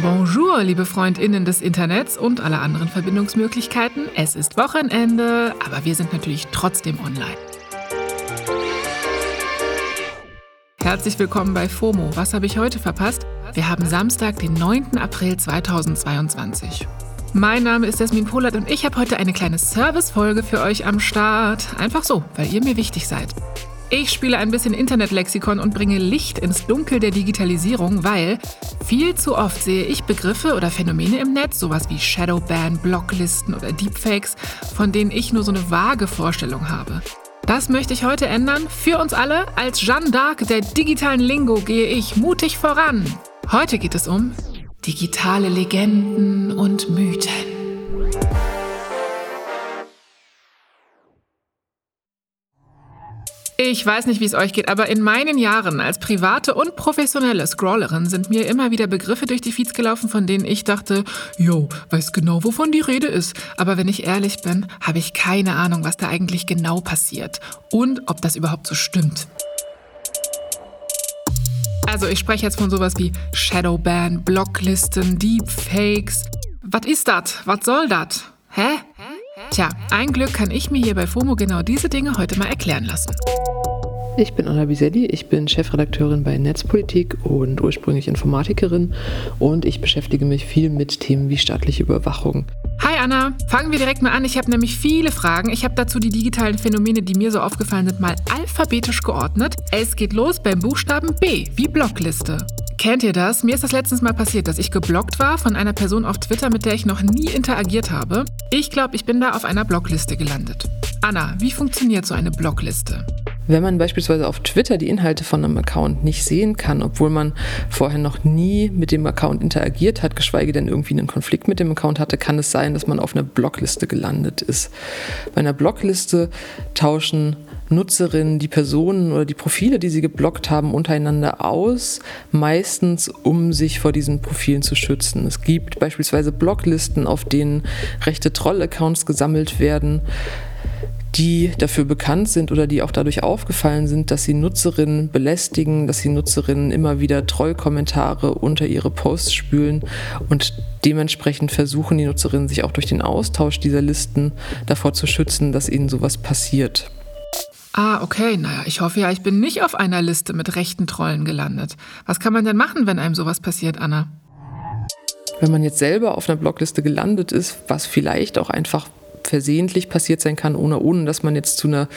Bonjour, liebe Freundinnen des Internets und aller anderen Verbindungsmöglichkeiten. Es ist Wochenende, aber wir sind natürlich trotzdem online. Herzlich willkommen bei FOMO. Was habe ich heute verpasst? Wir haben Samstag, den 9. April 2022. Mein Name ist Jasmin Polat und ich habe heute eine kleine Service-Folge für euch am Start. Einfach so, weil ihr mir wichtig seid. Ich spiele ein bisschen Internetlexikon und bringe Licht ins Dunkel der Digitalisierung, weil viel zu oft sehe ich Begriffe oder Phänomene im Netz, sowas wie Shadowban, Blocklisten oder Deepfakes, von denen ich nur so eine vage Vorstellung habe. Das möchte ich heute ändern. Für uns alle, als Jeanne d'Arc der digitalen Lingo gehe ich mutig voran. Heute geht es um digitale Legenden und Mythen. Ich weiß nicht, wie es euch geht, aber in meinen Jahren als private und professionelle Scrollerin sind mir immer wieder Begriffe durch die Feeds gelaufen, von denen ich dachte, yo, weiß genau, wovon die Rede ist. Aber wenn ich ehrlich bin, habe ich keine Ahnung, was da eigentlich genau passiert und ob das überhaupt so stimmt. Also ich spreche jetzt von sowas wie Shadowban, Blocklisten, Deepfakes. Was ist das? Was soll das? Hä? Tja, ein Glück kann ich mir hier bei FOMO genau diese Dinge heute mal erklären lassen. Ich bin Anna Biselli, ich bin Chefredakteurin bei Netzpolitik und ursprünglich Informatikerin und ich beschäftige mich viel mit Themen wie staatliche Überwachung. Hi Anna, fangen wir direkt mal an. Ich habe nämlich viele Fragen. Ich habe dazu die digitalen Phänomene, die mir so aufgefallen sind, mal alphabetisch geordnet. Es geht los beim Buchstaben B, wie Blockliste. Kennt ihr das? Mir ist das letztens mal passiert, dass ich geblockt war von einer Person auf Twitter, mit der ich noch nie interagiert habe. Ich glaube, ich bin da auf einer Blockliste gelandet. Anna, wie funktioniert so eine Blockliste? Wenn man beispielsweise auf Twitter die Inhalte von einem Account nicht sehen kann, obwohl man vorher noch nie mit dem Account interagiert hat, geschweige denn irgendwie einen Konflikt mit dem Account hatte, kann es sein, dass man auf einer Blockliste gelandet ist. Bei einer Blockliste tauschen Nutzerinnen die Personen oder die Profile, die sie geblockt haben, untereinander aus, meistens um sich vor diesen Profilen zu schützen. Es gibt beispielsweise Blocklisten, auf denen rechte Troll-Accounts gesammelt werden die dafür bekannt sind oder die auch dadurch aufgefallen sind, dass sie Nutzerinnen belästigen, dass sie Nutzerinnen immer wieder Trollkommentare unter ihre Posts spülen und dementsprechend versuchen die Nutzerinnen sich auch durch den Austausch dieser Listen davor zu schützen, dass ihnen sowas passiert. Ah, okay. Naja, ich hoffe ja, ich bin nicht auf einer Liste mit rechten Trollen gelandet. Was kann man denn machen, wenn einem sowas passiert, Anna? Wenn man jetzt selber auf einer Blockliste gelandet ist, was vielleicht auch einfach versehentlich passiert sein kann, ohne, ohne dass man jetzt zu einer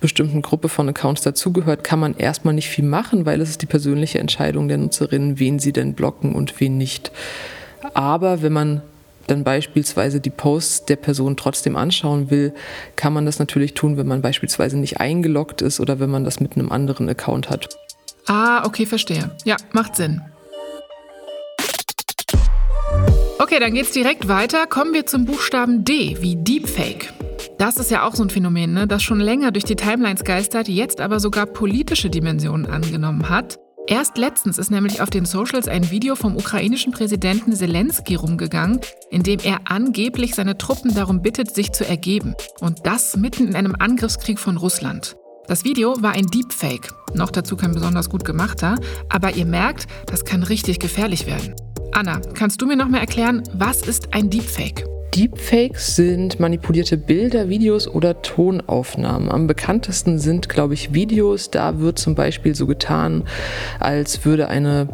bestimmten Gruppe von Accounts dazugehört, kann man erstmal nicht viel machen, weil es ist die persönliche Entscheidung der Nutzerinnen, wen sie denn blocken und wen nicht. Aber wenn man dann beispielsweise die Posts der Person trotzdem anschauen will, kann man das natürlich tun, wenn man beispielsweise nicht eingeloggt ist oder wenn man das mit einem anderen Account hat. Ah, okay, verstehe. Ja, macht Sinn. Okay, dann geht's direkt weiter. Kommen wir zum Buchstaben D wie Deepfake. Das ist ja auch so ein Phänomen, ne, das schon länger durch die Timelines geistert, jetzt aber sogar politische Dimensionen angenommen hat. Erst letztens ist nämlich auf den Socials ein Video vom ukrainischen Präsidenten Zelensky rumgegangen, in dem er angeblich seine Truppen darum bittet, sich zu ergeben. Und das mitten in einem Angriffskrieg von Russland. Das Video war ein Deepfake, noch dazu kein besonders gut gemachter, aber ihr merkt, das kann richtig gefährlich werden. Anna, kannst du mir noch mal erklären, was ist ein Deepfake? Deepfakes sind manipulierte Bilder, Videos oder Tonaufnahmen. Am bekanntesten sind, glaube ich, Videos. Da wird zum Beispiel so getan, als würde eine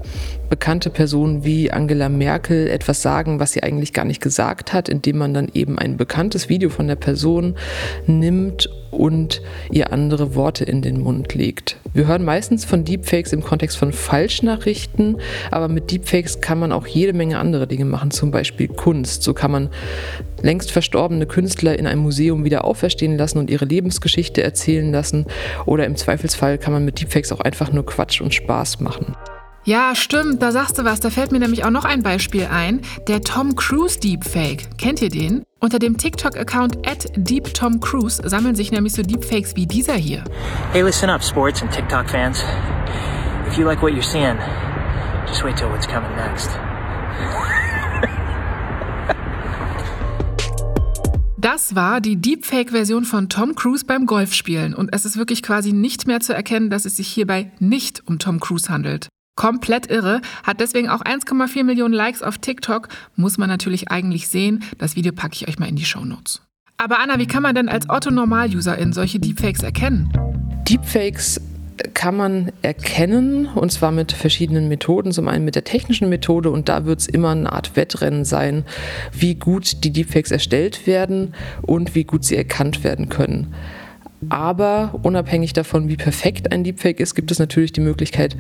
bekannte Person wie Angela Merkel etwas sagen, was sie eigentlich gar nicht gesagt hat, indem man dann eben ein bekanntes Video von der Person nimmt und ihr andere Worte in den Mund legt. Wir hören meistens von Deepfakes im Kontext von Falschnachrichten, aber mit Deepfakes kann man auch jede Menge andere Dinge machen, zum Beispiel Kunst. So kann man längst verstorbene Künstler in einem Museum wieder auferstehen lassen und ihre Lebensgeschichte erzählen lassen. Oder im Zweifelsfall kann man mit Deepfakes auch einfach nur Quatsch und Spaß machen. Ja, stimmt, da sagst du was. Da fällt mir nämlich auch noch ein Beispiel ein. Der Tom Cruise Deepfake. Kennt ihr den? Unter dem TikTok-Account at DeepTomCruise sammeln sich nämlich so Deepfakes wie dieser hier. Hey, listen up, Sports and TikTok-Fans. If you like what you're seeing, just wait till what's coming next. Das war die Deepfake-Version von Tom Cruise beim Golfspielen und es ist wirklich quasi nicht mehr zu erkennen, dass es sich hierbei nicht um Tom Cruise handelt. Komplett irre, hat deswegen auch 1,4 Millionen Likes auf TikTok, muss man natürlich eigentlich sehen. Das Video packe ich euch mal in die Show Notes. Aber Anna, wie kann man denn als Otto-Normal-Userin solche Deepfakes erkennen? Deepfakes kann man erkennen und zwar mit verschiedenen Methoden. Zum einen mit der technischen Methode und da wird es immer eine Art Wettrennen sein, wie gut die Deepfakes erstellt werden und wie gut sie erkannt werden können. Aber unabhängig davon, wie perfekt ein Deepfake ist, gibt es natürlich die Möglichkeit,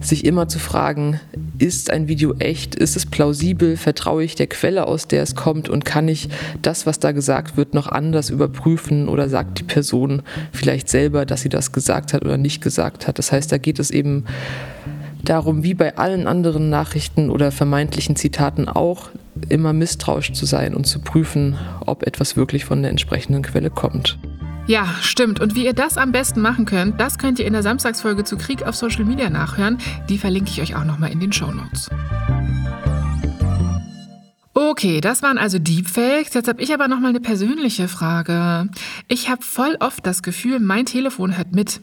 sich immer zu fragen, ist ein Video echt, ist es plausibel, vertraue ich der Quelle, aus der es kommt und kann ich das, was da gesagt wird, noch anders überprüfen oder sagt die Person vielleicht selber, dass sie das gesagt hat oder nicht gesagt hat. Das heißt, da geht es eben darum, wie bei allen anderen Nachrichten oder vermeintlichen Zitaten auch, immer misstrauisch zu sein und zu prüfen, ob etwas wirklich von der entsprechenden Quelle kommt. Ja, stimmt. Und wie ihr das am besten machen könnt, das könnt ihr in der Samstagsfolge zu Krieg auf Social Media nachhören. Die verlinke ich euch auch nochmal in den Show Notes. Okay, das waren also Deepfakes. Jetzt habe ich aber noch mal eine persönliche Frage. Ich habe voll oft das Gefühl, mein Telefon hört mit.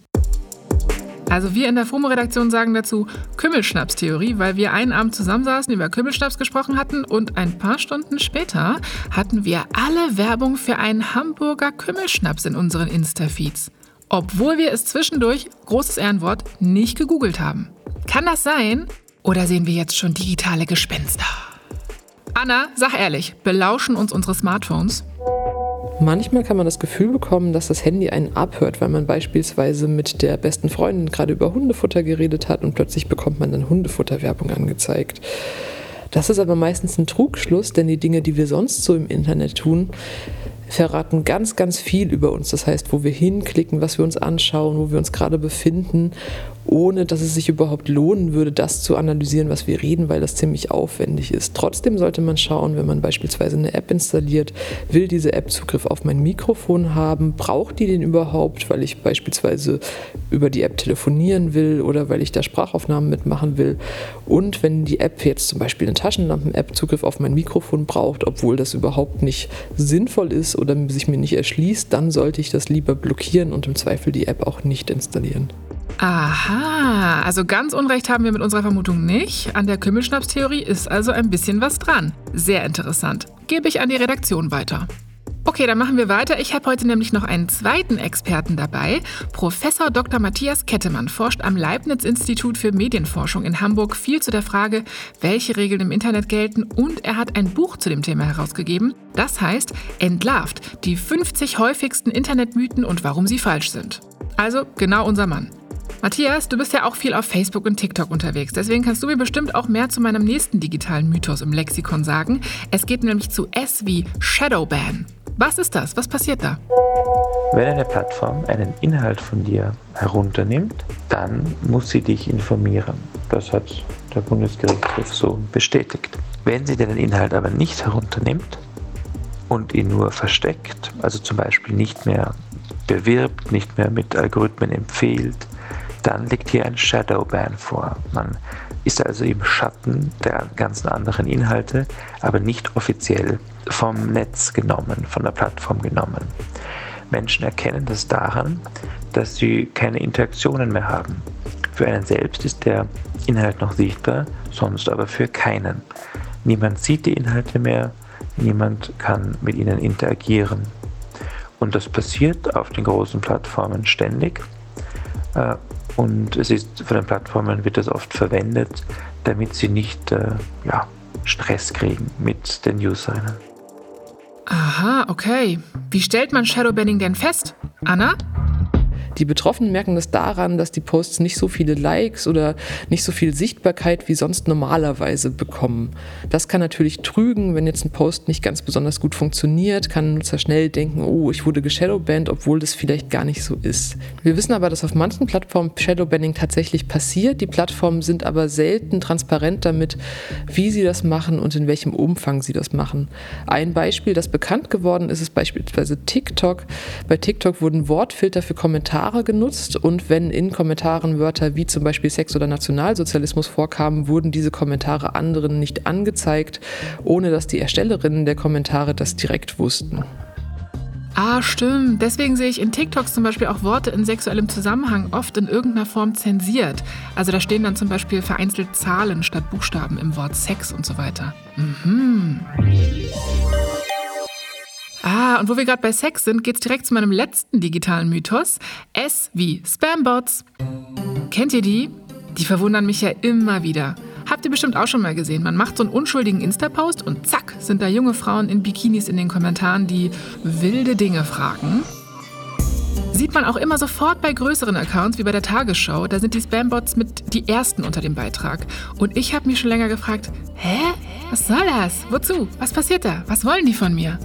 Also wir in der FOMO-Redaktion sagen dazu Kümmelschnaps-Theorie, weil wir einen Abend zusammensaßen, über Kümmelschnaps gesprochen hatten und ein paar Stunden später hatten wir alle Werbung für einen Hamburger Kümmelschnaps in unseren Insta-Feeds. Obwohl wir es zwischendurch, großes Ehrenwort, nicht gegoogelt haben. Kann das sein? Oder sehen wir jetzt schon digitale Gespenster? Anna, sag ehrlich, belauschen uns unsere Smartphones? Manchmal kann man das Gefühl bekommen, dass das Handy einen abhört, weil man beispielsweise mit der besten Freundin gerade über Hundefutter geredet hat und plötzlich bekommt man dann Hundefutterwerbung angezeigt. Das ist aber meistens ein Trugschluss, denn die Dinge, die wir sonst so im Internet tun, verraten ganz, ganz viel über uns. Das heißt, wo wir hinklicken, was wir uns anschauen, wo wir uns gerade befinden ohne dass es sich überhaupt lohnen würde, das zu analysieren, was wir reden, weil das ziemlich aufwendig ist. Trotzdem sollte man schauen, wenn man beispielsweise eine App installiert, will diese App Zugriff auf mein Mikrofon haben, braucht die den überhaupt, weil ich beispielsweise über die App telefonieren will oder weil ich da Sprachaufnahmen mitmachen will. Und wenn die App jetzt zum Beispiel eine Taschenlampen-App Zugriff auf mein Mikrofon braucht, obwohl das überhaupt nicht sinnvoll ist oder sich mir nicht erschließt, dann sollte ich das lieber blockieren und im Zweifel die App auch nicht installieren. Aha, also ganz Unrecht haben wir mit unserer Vermutung nicht. An der Kümmelschnaps-Theorie ist also ein bisschen was dran. Sehr interessant. Gebe ich an die Redaktion weiter. Okay, dann machen wir weiter. Ich habe heute nämlich noch einen zweiten Experten dabei. Professor Dr. Matthias Kettemann forscht am Leibniz-Institut für Medienforschung in Hamburg viel zu der Frage, welche Regeln im Internet gelten und er hat ein Buch zu dem Thema herausgegeben. Das heißt Entlarvt, die 50 häufigsten Internetmythen und warum sie falsch sind. Also genau unser Mann. Matthias, du bist ja auch viel auf Facebook und TikTok unterwegs. Deswegen kannst du mir bestimmt auch mehr zu meinem nächsten digitalen Mythos im Lexikon sagen. Es geht nämlich zu S wie Shadowban. Was ist das? Was passiert da? Wenn eine Plattform einen Inhalt von dir herunternimmt, dann muss sie dich informieren. Das hat der Bundesgerichtshof so bestätigt. Wenn sie den Inhalt aber nicht herunternimmt und ihn nur versteckt, also zum Beispiel nicht mehr bewirbt, nicht mehr mit Algorithmen empfiehlt, dann liegt hier ein Shadowban vor. Man ist also im Schatten der ganzen anderen Inhalte, aber nicht offiziell vom Netz genommen, von der Plattform genommen. Menschen erkennen das daran, dass sie keine Interaktionen mehr haben. Für einen selbst ist der Inhalt noch sichtbar, sonst aber für keinen. Niemand sieht die Inhalte mehr, niemand kann mit ihnen interagieren. Und das passiert auf den großen Plattformen ständig. Und es ist von den Plattformen wird das oft verwendet, damit sie nicht äh, ja, Stress kriegen mit den Usern. Aha, okay. Wie stellt man Shadowbanning denn fest? Anna? Die Betroffenen merken das daran, dass die Posts nicht so viele Likes oder nicht so viel Sichtbarkeit wie sonst normalerweise bekommen. Das kann natürlich trügen, wenn jetzt ein Post nicht ganz besonders gut funktioniert, kann ein Nutzer schnell denken, oh, ich wurde geshadowbanned, obwohl das vielleicht gar nicht so ist. Wir wissen aber, dass auf manchen Plattformen Shadowbanning tatsächlich passiert. Die Plattformen sind aber selten transparent damit, wie sie das machen und in welchem Umfang sie das machen. Ein Beispiel, das bekannt geworden ist, ist beispielsweise TikTok. Bei TikTok wurden Wortfilter für Kommentare Kommentare genutzt und wenn in Kommentaren Wörter wie zum Beispiel Sex oder Nationalsozialismus vorkamen, wurden diese Kommentare anderen nicht angezeigt, ohne dass die Erstellerinnen der Kommentare das direkt wussten. Ah, stimmt. Deswegen sehe ich in TikToks zum Beispiel auch Worte in sexuellem Zusammenhang oft in irgendeiner Form zensiert. Also da stehen dann zum Beispiel vereinzelt Zahlen statt Buchstaben im Wort Sex und so weiter. Mhm. Ah, und wo wir gerade bei Sex sind, geht's direkt zu meinem letzten digitalen Mythos. S wie Spambots. Kennt ihr die? Die verwundern mich ja immer wieder. Habt ihr bestimmt auch schon mal gesehen. Man macht so einen unschuldigen Insta-Post und zack, sind da junge Frauen in Bikinis in den Kommentaren, die wilde Dinge fragen. Sieht man auch immer sofort bei größeren Accounts wie bei der Tagesschau. Da sind die Spambots mit die ersten unter dem Beitrag. Und ich habe mich schon länger gefragt, hä? Was soll das? Wozu? Was passiert da? Was wollen die von mir?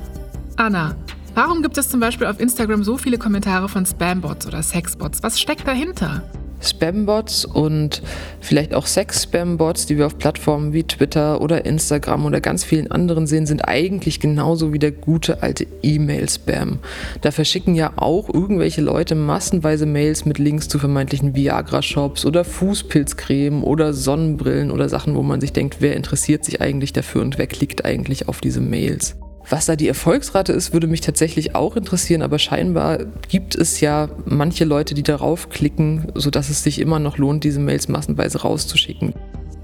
Anna, warum gibt es zum Beispiel auf Instagram so viele Kommentare von Spambots oder Sexbots? Was steckt dahinter? Spambots und vielleicht auch Sex-Spambots, die wir auf Plattformen wie Twitter oder Instagram oder ganz vielen anderen sehen, sind eigentlich genauso wie der gute alte E-Mail-Spam. Da verschicken ja auch irgendwelche Leute massenweise Mails mit Links zu vermeintlichen Viagra-Shops oder Fußpilzcreme oder Sonnenbrillen oder Sachen, wo man sich denkt, wer interessiert sich eigentlich dafür und wer klickt eigentlich auf diese Mails. Was da die Erfolgsrate ist, würde mich tatsächlich auch interessieren, aber scheinbar gibt es ja manche Leute, die darauf klicken, sodass es sich immer noch lohnt, diese Mails massenweise rauszuschicken.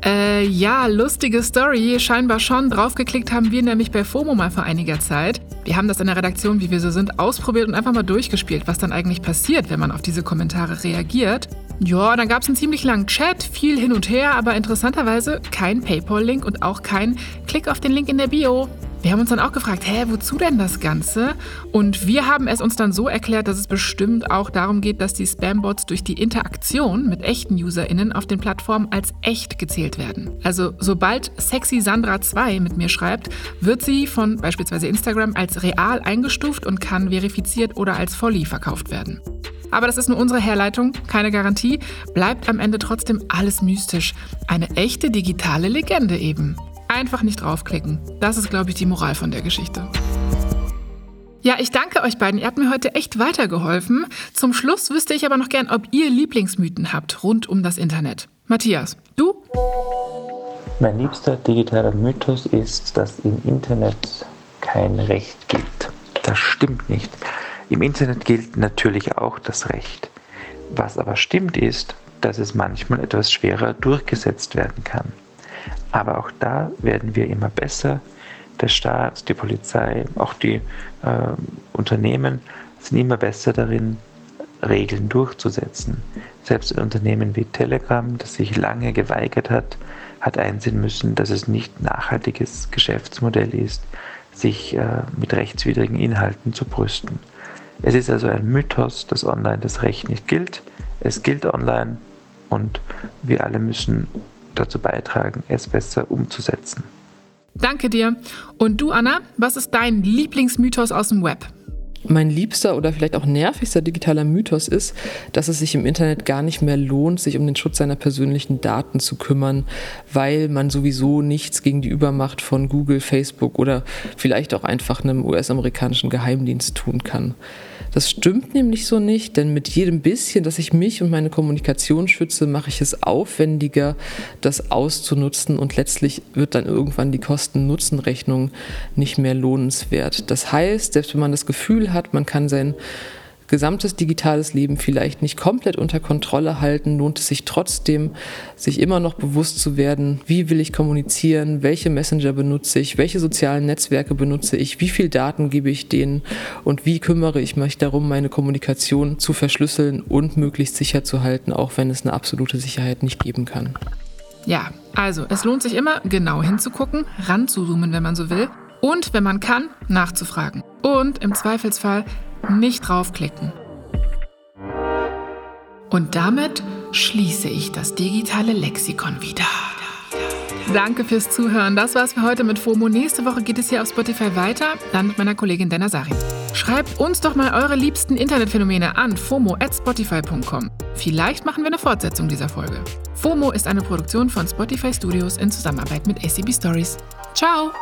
Äh, ja, lustige Story. Scheinbar schon. Draufgeklickt haben wir nämlich bei FOMO mal vor einiger Zeit. Wir haben das in der Redaktion, wie wir so sind, ausprobiert und einfach mal durchgespielt, was dann eigentlich passiert, wenn man auf diese Kommentare reagiert. Ja, dann gab es einen ziemlich langen Chat, viel hin und her, aber interessanterweise kein PayPal-Link und auch kein Klick auf den Link in der Bio. Wir haben uns dann auch gefragt, hä, wozu denn das Ganze? Und wir haben es uns dann so erklärt, dass es bestimmt auch darum geht, dass die Spambots durch die Interaktion mit echten UserInnen auf den Plattformen als echt gezählt werden. Also sobald Sexy Sandra 2 mit mir schreibt, wird sie von beispielsweise Instagram als real eingestuft und kann verifiziert oder als Folly verkauft werden. Aber das ist nur unsere Herleitung, keine Garantie. Bleibt am Ende trotzdem alles mystisch. Eine echte digitale Legende eben. Einfach nicht draufklicken. Das ist, glaube ich, die Moral von der Geschichte. Ja, ich danke euch beiden. Ihr habt mir heute echt weitergeholfen. Zum Schluss wüsste ich aber noch gern, ob ihr Lieblingsmythen habt rund um das Internet. Matthias, du? Mein liebster digitaler Mythos ist, dass im Internet kein Recht gilt. Das stimmt nicht. Im Internet gilt natürlich auch das Recht. Was aber stimmt ist, dass es manchmal etwas schwerer durchgesetzt werden kann. Aber auch da werden wir immer besser. Der Staat, die Polizei, auch die äh, Unternehmen sind immer besser darin, Regeln durchzusetzen. Selbst ein Unternehmen wie Telegram, das sich lange geweigert hat, hat einsehen müssen, dass es nicht nachhaltiges Geschäftsmodell ist, sich äh, mit rechtswidrigen Inhalten zu brüsten. Es ist also ein Mythos, dass online das Recht nicht gilt. Es gilt online und wir alle müssen dazu beitragen, es besser umzusetzen. Danke dir. Und du, Anna, was ist dein Lieblingsmythos aus dem Web? Mein liebster oder vielleicht auch nervigster digitaler Mythos ist, dass es sich im Internet gar nicht mehr lohnt, sich um den Schutz seiner persönlichen Daten zu kümmern, weil man sowieso nichts gegen die Übermacht von Google, Facebook oder vielleicht auch einfach einem US-amerikanischen Geheimdienst tun kann. Das stimmt nämlich so nicht, denn mit jedem bisschen, dass ich mich und meine Kommunikation schütze, mache ich es aufwendiger, das auszunutzen und letztlich wird dann irgendwann die Kosten-Nutzen-Rechnung nicht mehr lohnenswert. Das heißt, selbst wenn man das Gefühl hat, man kann sein gesamtes digitales Leben vielleicht nicht komplett unter Kontrolle halten, lohnt es sich trotzdem, sich immer noch bewusst zu werden, wie will ich kommunizieren, welche Messenger benutze ich, welche sozialen Netzwerke benutze ich, wie viel Daten gebe ich denen und wie kümmere ich mich darum, meine Kommunikation zu verschlüsseln und möglichst sicher zu halten, auch wenn es eine absolute Sicherheit nicht geben kann. Ja, also es lohnt sich immer, genau hinzugucken, ranzuzoomen, wenn man so will, und wenn man kann, nachzufragen. Und im Zweifelsfall nicht draufklicken. Und damit schließe ich das digitale Lexikon wieder. Danke fürs Zuhören. Das war's für heute mit FOMO. Nächste Woche geht es hier auf Spotify weiter, dann mit meiner Kollegin Dana Sari. Schreibt uns doch mal eure liebsten Internetphänomene an fomo@spotify.com. Vielleicht machen wir eine Fortsetzung dieser Folge. FOMO ist eine Produktion von Spotify Studios in Zusammenarbeit mit ACB Stories. Ciao!